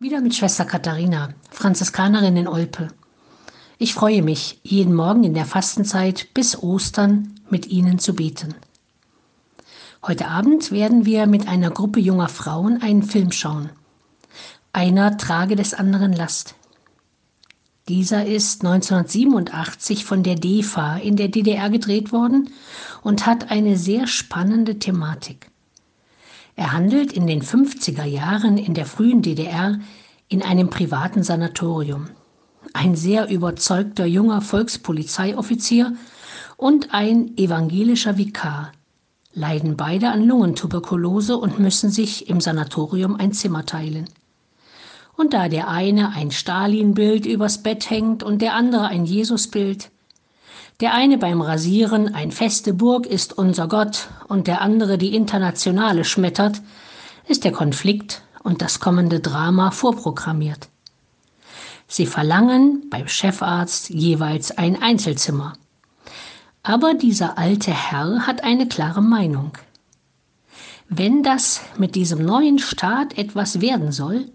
Wieder mit Schwester Katharina, Franziskanerin in Olpe. Ich freue mich, jeden Morgen in der Fastenzeit bis Ostern mit Ihnen zu beten. Heute Abend werden wir mit einer Gruppe junger Frauen einen Film schauen. Einer trage des anderen Last. Dieser ist 1987 von der DEFA in der DDR gedreht worden und hat eine sehr spannende Thematik. Er handelt in den 50er Jahren in der frühen DDR in einem privaten Sanatorium. Ein sehr überzeugter junger Volkspolizeioffizier und ein evangelischer Vikar leiden beide an Lungentuberkulose und müssen sich im Sanatorium ein Zimmer teilen. Und da der eine ein Stalin-Bild übers Bett hängt und der andere ein Jesus-Bild, der eine beim Rasieren ein feste Burg ist unser Gott und der andere die Internationale schmettert, ist der Konflikt und das kommende Drama vorprogrammiert. Sie verlangen beim Chefarzt jeweils ein Einzelzimmer. Aber dieser alte Herr hat eine klare Meinung. Wenn das mit diesem neuen Staat etwas werden soll,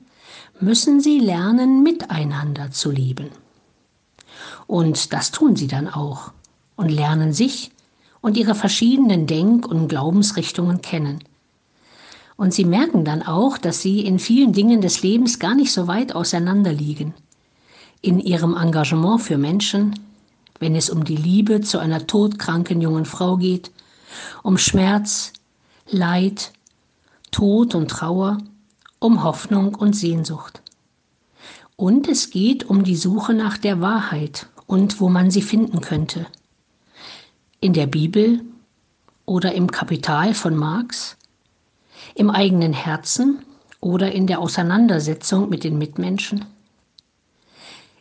müssen sie lernen, miteinander zu leben. Und das tun sie dann auch und lernen sich und ihre verschiedenen Denk- und Glaubensrichtungen kennen. Und sie merken dann auch, dass sie in vielen Dingen des Lebens gar nicht so weit auseinander liegen. In ihrem Engagement für Menschen, wenn es um die Liebe zu einer todkranken jungen Frau geht, um Schmerz, Leid, Tod und Trauer, um Hoffnung und Sehnsucht. Und es geht um die Suche nach der Wahrheit und wo man sie finden könnte. In der Bibel oder im Kapital von Marx, im eigenen Herzen oder in der Auseinandersetzung mit den Mitmenschen.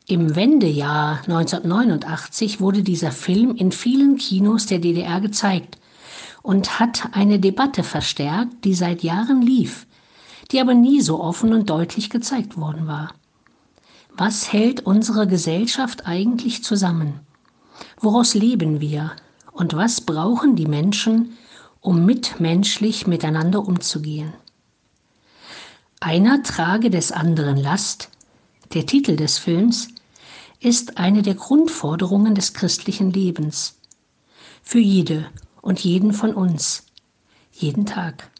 Im Wendejahr 1989 wurde dieser Film in vielen Kinos der DDR gezeigt und hat eine Debatte verstärkt, die seit Jahren lief, die aber nie so offen und deutlich gezeigt worden war. Was hält unsere Gesellschaft eigentlich zusammen? Woraus leben wir? Und was brauchen die Menschen, um mitmenschlich miteinander umzugehen? Einer trage des anderen Last, der Titel des Films, ist eine der Grundforderungen des christlichen Lebens. Für jede und jeden von uns, jeden Tag.